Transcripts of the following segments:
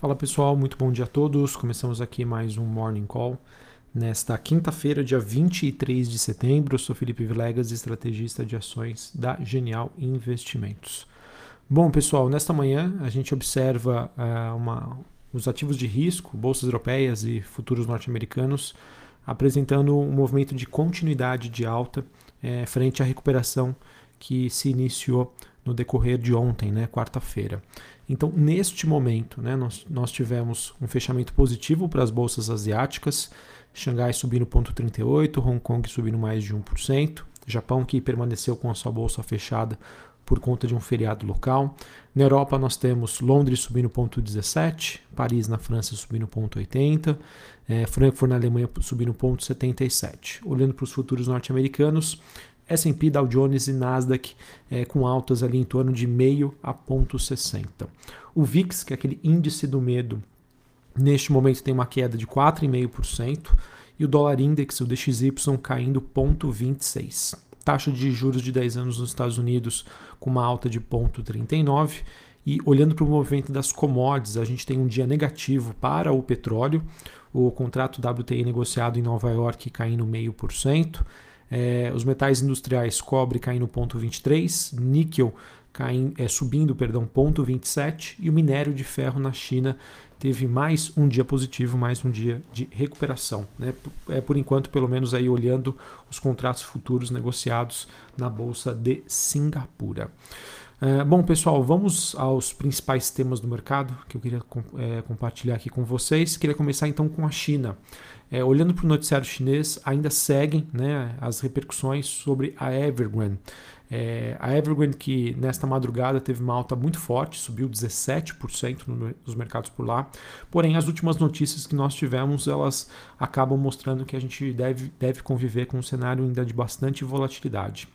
Fala pessoal, muito bom dia a todos. Começamos aqui mais um Morning Call. Nesta quinta-feira, dia 23 de setembro, eu sou Felipe Vilegas, estrategista de ações da Genial Investimentos. Bom, pessoal, nesta manhã a gente observa uh, uma, os ativos de risco, bolsas europeias e futuros norte-americanos, apresentando um movimento de continuidade de alta uh, frente à recuperação que se iniciou no decorrer de ontem, né, quarta-feira. Então, neste momento, né, nós, nós tivemos um fechamento positivo para as bolsas asiáticas, Xangai subindo 0,38, Hong Kong subindo mais de 1%, Japão que permaneceu com a sua bolsa fechada por conta de um feriado local. Na Europa nós temos Londres subindo 0,17, Paris na França subindo 0,80, é, Frankfurt na Alemanha subindo 0,77. Olhando para os futuros norte-americanos, S&P, Dow Jones e Nasdaq é, com altas ali em torno de meio a ponto 60. O VIX, que é aquele índice do medo, neste momento tem uma queda de 4,5% e o dólar index, o DXY, caindo 0,26. Taxa de juros de 10 anos nos Estados Unidos com uma alta de 0,39 e olhando para o movimento das commodities, a gente tem um dia negativo para o petróleo, o contrato WTI negociado em Nova York caindo 0,5%, é, os metais industriais, cobre caindo 0,23, níquel caindo, é, subindo, perdão, 0,27 e o minério de ferro na China teve mais um dia positivo, mais um dia de recuperação. Né? É por enquanto, pelo menos aí olhando os contratos futuros negociados na bolsa de Singapura. É, bom, pessoal, vamos aos principais temas do mercado que eu queria é, compartilhar aqui com vocês. Queria começar então com a China. É, olhando para o noticiário chinês, ainda seguem né, as repercussões sobre a Evergrande. É, a Evergrande, que nesta madrugada teve uma alta muito forte, subiu 17% nos mercados por lá. Porém, as últimas notícias que nós tivemos, elas acabam mostrando que a gente deve, deve conviver com um cenário ainda de bastante volatilidade.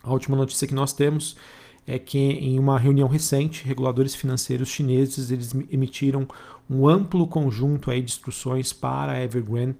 A última notícia que nós temos é que em uma reunião recente, reguladores financeiros chineses eles emitiram um amplo conjunto aí de instruções para a Evergrande,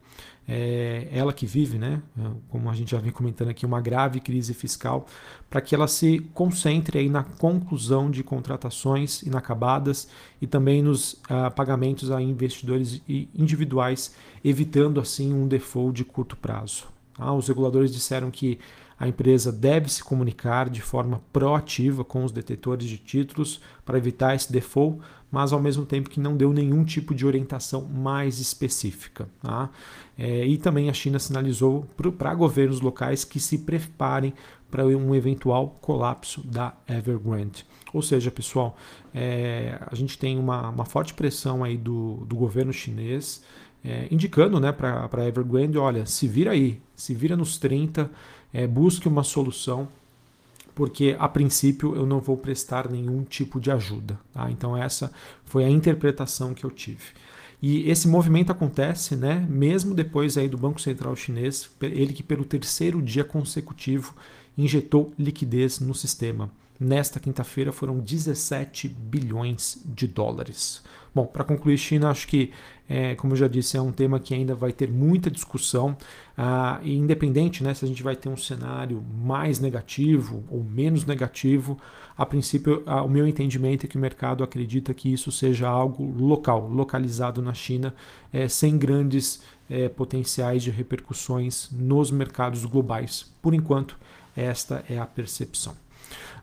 é, ela que vive, né, como a gente já vem comentando aqui, uma grave crise fiscal, para que ela se concentre aí na conclusão de contratações inacabadas e também nos uh, pagamentos a investidores individuais, evitando assim um default de curto prazo. Ah, os reguladores disseram que a empresa deve se comunicar de forma proativa com os detetores de títulos para evitar esse default, mas ao mesmo tempo que não deu nenhum tipo de orientação mais específica. Tá? É, e também a China sinalizou para governos locais que se preparem para um eventual colapso da Evergrande. Ou seja, pessoal, é, a gente tem uma, uma forte pressão aí do, do governo chinês é, indicando né, para a Evergrande, olha, se vira aí, se vira nos 30, é, busque uma solução, porque a princípio eu não vou prestar nenhum tipo de ajuda. Tá? Então essa foi a interpretação que eu tive. E esse movimento acontece, né, mesmo depois aí do Banco Central Chinês, ele que pelo terceiro dia consecutivo injetou liquidez no sistema. Nesta quinta-feira foram 17 bilhões de dólares. Bom, para concluir, China, acho que, é, como eu já disse, é um tema que ainda vai ter muita discussão. Ah, e independente né, se a gente vai ter um cenário mais negativo ou menos negativo, a princípio, ah, o meu entendimento é que o mercado acredita que isso seja algo local, localizado na China, é, sem grandes é, potenciais de repercussões nos mercados globais. Por enquanto, esta é a percepção.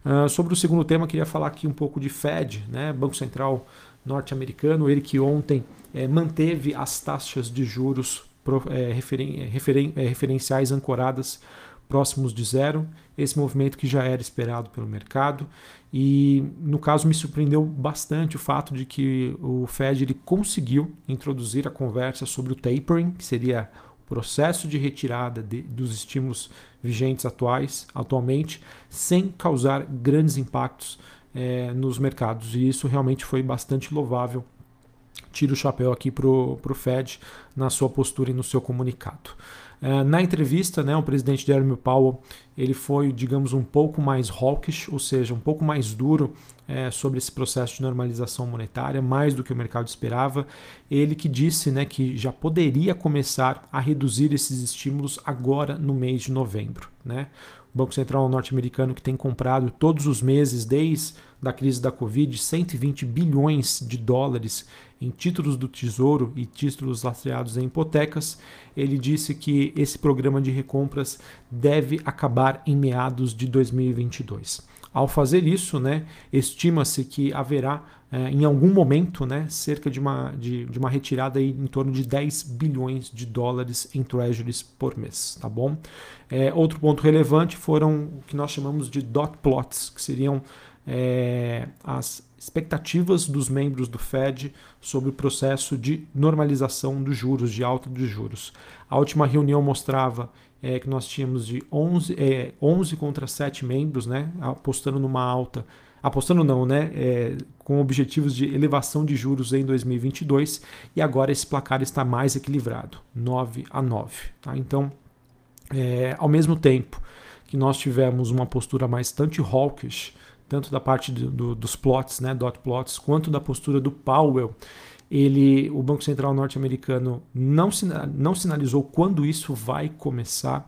Uh, sobre o segundo tema, queria falar aqui um pouco de Fed, né, Banco Central norte-americano, ele que ontem é, manteve as taxas de juros é, referen, referen, é, referenciais ancoradas próximos de zero, esse movimento que já era esperado pelo mercado. E no caso me surpreendeu bastante o fato de que o Fed ele conseguiu introduzir a conversa sobre o tapering, que seria o processo de retirada de, dos estímulos vigentes atuais, atualmente, sem causar grandes impactos é, nos mercados. E isso realmente foi bastante louvável. Tiro o chapéu aqui para o Fed na sua postura e no seu comunicado. Uh, na entrevista, né, o presidente Jeremy Powell ele foi, digamos, um pouco mais hawkish, ou seja, um pouco mais duro é, sobre esse processo de normalização monetária, mais do que o mercado esperava. Ele que disse né, que já poderia começar a reduzir esses estímulos agora no mês de novembro. Né? Banco Central norte-americano que tem comprado todos os meses desde da crise da Covid, 120 bilhões de dólares em títulos do Tesouro e títulos lastreados em hipotecas, ele disse que esse programa de recompras deve acabar em meados de 2022. Ao fazer isso, né, estima-se que haverá é, em algum momento né, cerca de uma, de, de uma retirada aí em torno de 10 bilhões de dólares em treasuries por mês, tá bom? É, outro ponto relevante foram o que nós chamamos de dot plots, que seriam é, as expectativas dos membros do Fed sobre o processo de normalização dos juros, de alta dos juros. A última reunião mostrava é, que nós tínhamos de 11, é, 11 contra 7 membros, né, apostando numa alta, apostando não, né, é, com objetivos de elevação de juros em 2022, e agora esse placar está mais equilibrado, 9 a 9. Tá? Então, é, ao mesmo tempo que nós tivemos uma postura mais tanto hawkish, tanto da parte do, do, dos plots, né, dot plots, quanto da postura do Powell, ele, o Banco Central norte-americano não, não sinalizou quando isso vai começar.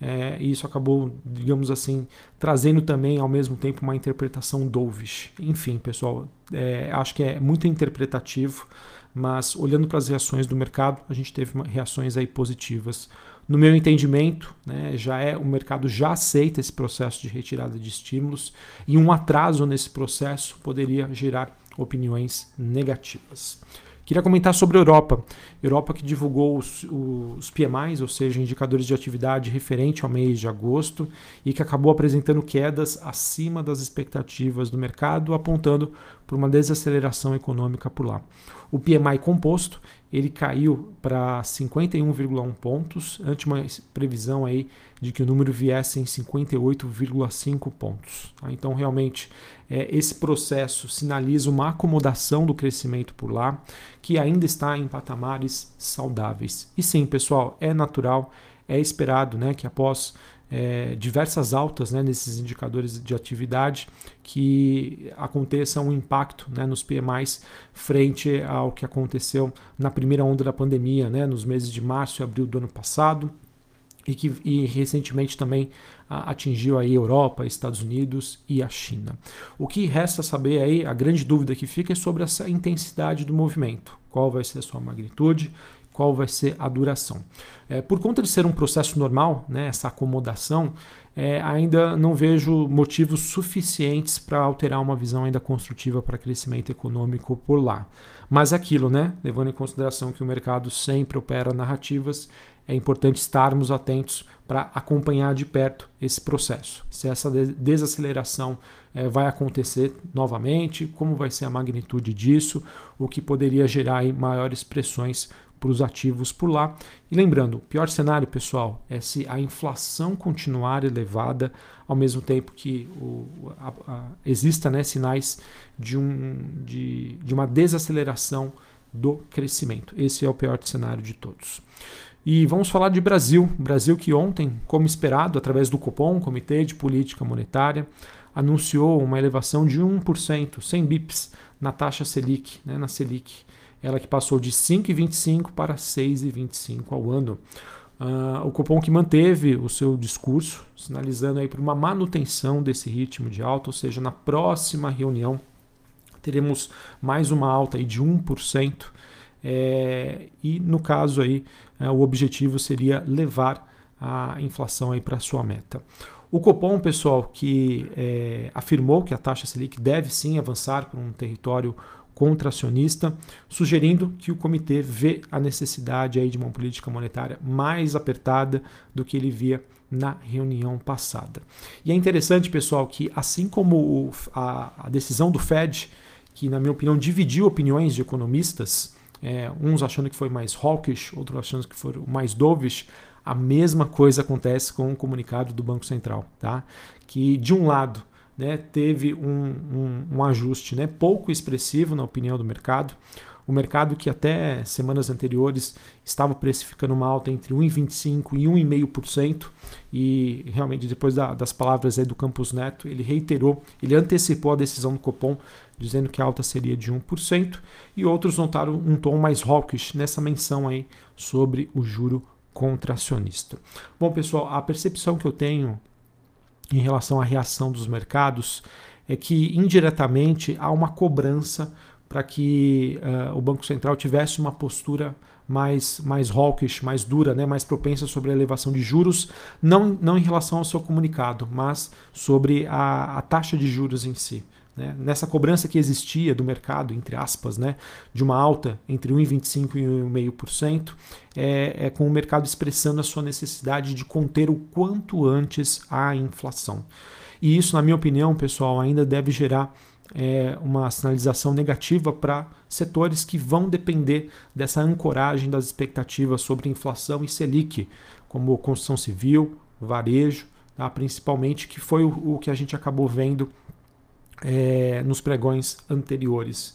É, e isso acabou, digamos assim, trazendo também ao mesmo tempo uma interpretação dovish. Enfim, pessoal, é, acho que é muito interpretativo, mas olhando para as reações do mercado, a gente teve reações aí positivas. No meu entendimento, né, já é o mercado já aceita esse processo de retirada de estímulos e um atraso nesse processo poderia gerar opiniões negativas. Queria comentar sobre a Europa. Europa que divulgou os, os PMIs, ou seja, indicadores de atividade referente ao mês de agosto, e que acabou apresentando quedas acima das expectativas do mercado, apontando por uma desaceleração econômica por lá. O PMI composto ele caiu para 51,1 pontos, ante uma previsão aí de que o número viesse em 58,5 pontos. Tá? Então, realmente, é, esse processo sinaliza uma acomodação do crescimento por lá, que ainda está em patamares saudáveis. E sim, pessoal, é natural, é esperado né, que após é, diversas altas né, nesses indicadores de atividade que aconteça um impacto né, nos PMIs frente ao que aconteceu na primeira onda da pandemia, né, nos meses de março e abril do ano passado, e que e recentemente também atingiu aí Europa, Estados Unidos e a China. O que resta saber aí, a grande dúvida que fica é sobre essa intensidade do movimento, qual vai ser a sua magnitude, qual vai ser a duração. É, por conta de ser um processo normal, né, essa acomodação, é, ainda não vejo motivos suficientes para alterar uma visão ainda construtiva para crescimento econômico por lá. Mas aquilo, né, levando em consideração que o mercado sempre opera narrativas, é importante estarmos atentos para acompanhar de perto esse processo. Se essa desaceleração é, vai acontecer novamente, como vai ser a magnitude disso, o que poderia gerar maiores pressões para os ativos por lá. E lembrando, o pior cenário, pessoal, é se a inflação continuar elevada, ao mesmo tempo que o, a, a, exista né, sinais de, um, de, de uma desaceleração do crescimento. Esse é o pior cenário de todos. E vamos falar de Brasil. Brasil que ontem, como esperado, através do Copom, Comitê de Política Monetária, anunciou uma elevação de 1%, 100 bips, na taxa Selic, né, na Selic. Ela que passou de 5,25 para 6,25 ao ano. Uh, o Copom que manteve o seu discurso, sinalizando aí para uma manutenção desse ritmo de alta, ou seja, na próxima reunião teremos mais uma alta aí de 1%. É, e no caso aí, o objetivo seria levar a inflação para sua meta. O Copom, pessoal, que é, afirmou que a taxa Selic deve sim avançar para um território contracionista, sugerindo que o comitê vê a necessidade aí de uma política monetária mais apertada do que ele via na reunião passada. E é interessante, pessoal, que assim como a, a, decisão do Fed, que na minha opinião dividiu opiniões de economistas, é, uns achando que foi mais hawkish, outros achando que foi mais dovish, a mesma coisa acontece com o comunicado do Banco Central, tá? que de um lado né, teve um, um, um ajuste né, pouco expressivo na opinião do mercado, o mercado que até semanas anteriores estava precificando uma alta entre 1,25% e 1,5%, e realmente depois da, das palavras do Campos Neto, ele reiterou, ele antecipou a decisão do Copom, dizendo que a alta seria de 1%, e outros notaram um tom mais hawkish nessa menção aí sobre o juro contracionista. Bom, pessoal, a percepção que eu tenho em relação à reação dos mercados é que indiretamente há uma cobrança para que uh, o Banco Central tivesse uma postura mais, mais hawkish, mais dura, né, mais propensa sobre a elevação de juros, não, não em relação ao seu comunicado, mas sobre a, a taxa de juros em si. Né? Nessa cobrança que existia do mercado, entre aspas, né, de uma alta entre 1,25% e 1,5%, é, é com o mercado expressando a sua necessidade de conter o quanto antes a inflação. E isso, na minha opinião, pessoal, ainda deve gerar é, uma sinalização negativa para setores que vão depender dessa ancoragem das expectativas sobre inflação e Selic, como construção civil, varejo, tá? principalmente, que foi o, o, que a gente acabou vendo é, nos pregões anteriores.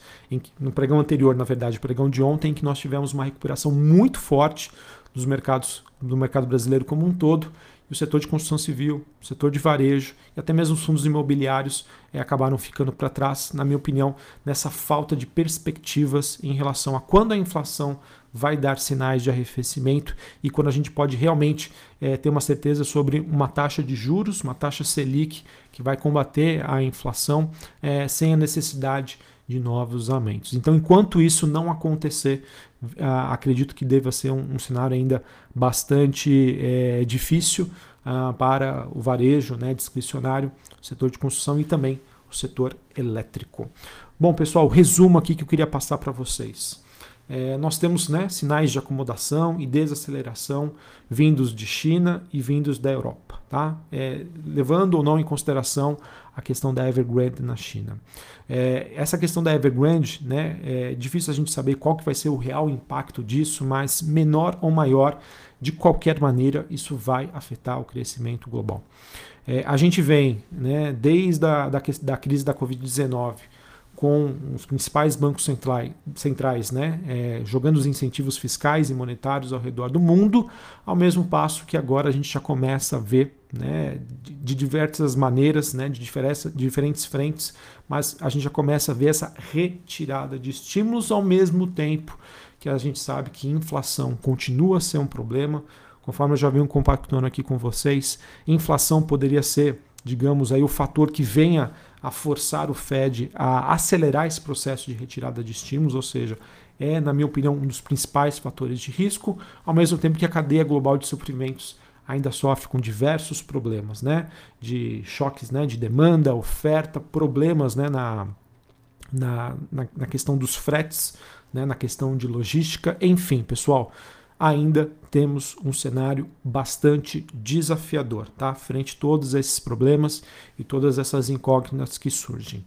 No pregão anterior, na verdade, o pregão de ontem, em que nós tivemos uma recuperação muito forte dos mercados, do mercado brasileiro como um todo, o setor de construção civil, o setor de varejo e até mesmo os fundos imobiliários é, acabaram ficando para trás, na minha opinião, nessa falta de perspectivas em relação a quando a inflação vai dar sinais de arrefecimento e quando a gente pode realmente é, ter uma certeza sobre uma taxa de juros, uma taxa Selic que vai combater a inflação é, sem a necessidade de novos aumentos. Então, enquanto isso não acontecer, uh, acredito que deva ser um, um cenário ainda bastante é, difícil uh, para o varejo né, discricionário, o setor de construção e também o setor elétrico. Bom, pessoal, resumo aqui que eu queria passar para vocês. É, nós temos né, sinais de acomodação e desaceleração vindos de China e vindos da Europa, tá? É, levando ou não em consideração a questão da Evergrande na China. É, essa questão da Evergrande, né, é difícil a gente saber qual que vai ser o real impacto disso, mas menor ou maior, de qualquer maneira, isso vai afetar o crescimento global. É, a gente vem, né, desde a da, da crise da Covid-19, com os principais bancos centrais, centrais né, é, jogando os incentivos fiscais e monetários ao redor do mundo, ao mesmo passo que agora a gente já começa a ver né, de, de diversas maneiras, né, de, diferentes frentes, mas a gente já começa a ver essa retirada de estímulos ao mesmo tempo que a gente sabe que inflação continua a ser um problema. Conforme eu já venho compactando aqui com vocês, inflação poderia ser, digamos, aí o fator que venha a forçar o Fed a acelerar esse processo de retirada de estímulos, ou seja, é, na minha opinião, um dos principais fatores de risco, ao mesmo tempo que a cadeia global de suprimentos ainda sofre com diversos problemas, né? De choques né? de demanda, oferta, problemas né? na, na, na, na questão dos fretes, né? na questão de logística, enfim, pessoal ainda temos um cenário bastante desafiador, tá? Frente a todos esses problemas e todas essas incógnitas que surgem.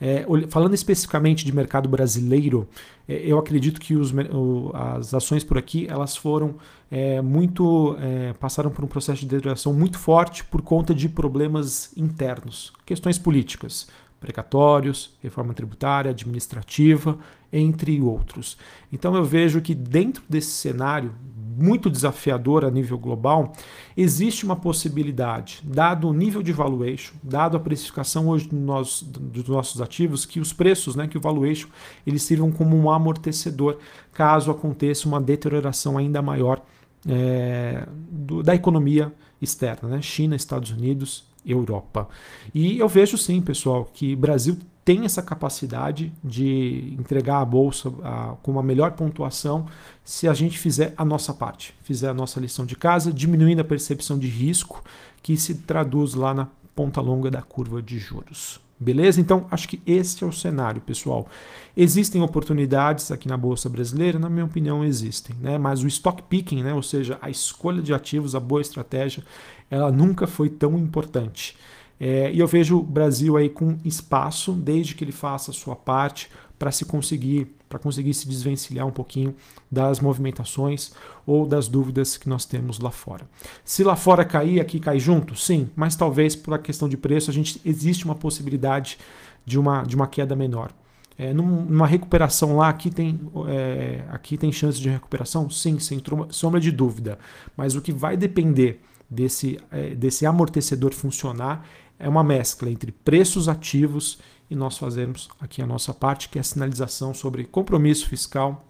É, falando especificamente de mercado brasileiro, é, eu acredito que os, o, as ações por aqui elas foram é, muito é, passaram por um processo de deterioração muito forte por conta de problemas internos, questões políticas, precatórios, reforma tributária, administrativa, entre outros. Então eu vejo que dentro desse cenário muito desafiador a nível global, existe uma possibilidade, dado o nível de valuation, dado a precificação hoje do nosso, dos nossos ativos, que os preços, né, que o valuation, eles sirvam como um amortecedor caso aconteça uma deterioração ainda maior é, do, da economia externa, né, China, Estados Unidos Europa. E eu vejo sim, pessoal, que o Brasil tem essa capacidade de entregar a bolsa a, com uma melhor pontuação se a gente fizer a nossa parte, fizer a nossa lição de casa, diminuindo a percepção de risco que se traduz lá na ponta longa da curva de juros. Beleza? Então, acho que esse é o cenário, pessoal. Existem oportunidades aqui na Bolsa Brasileira? Na minha opinião, existem. Né? Mas o stock picking, né? ou seja, a escolha de ativos, a boa estratégia, ela nunca foi tão importante. É, e eu vejo o Brasil aí com espaço, desde que ele faça a sua parte, para se conseguir, para conseguir se desvencilhar um pouquinho das movimentações ou das dúvidas que nós temos lá fora. Se lá fora cair, aqui cai junto, sim, mas talvez por a questão de preço a gente existe uma possibilidade de uma, de uma queda menor. É, numa recuperação lá, aqui tem, é, aqui tem chance de recuperação? Sim, sem sombra de dúvida. Mas o que vai depender desse, é, desse amortecedor funcionar é uma mescla entre preços ativos e nós fazermos aqui a nossa parte, que é a sinalização sobre compromisso fiscal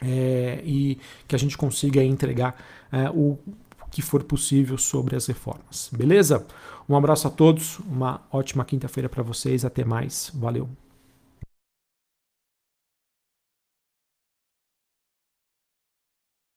é, e que a gente consiga entregar é, o que for possível sobre as reformas. Beleza? Um abraço a todos, uma ótima quinta-feira para vocês, até mais. Valeu.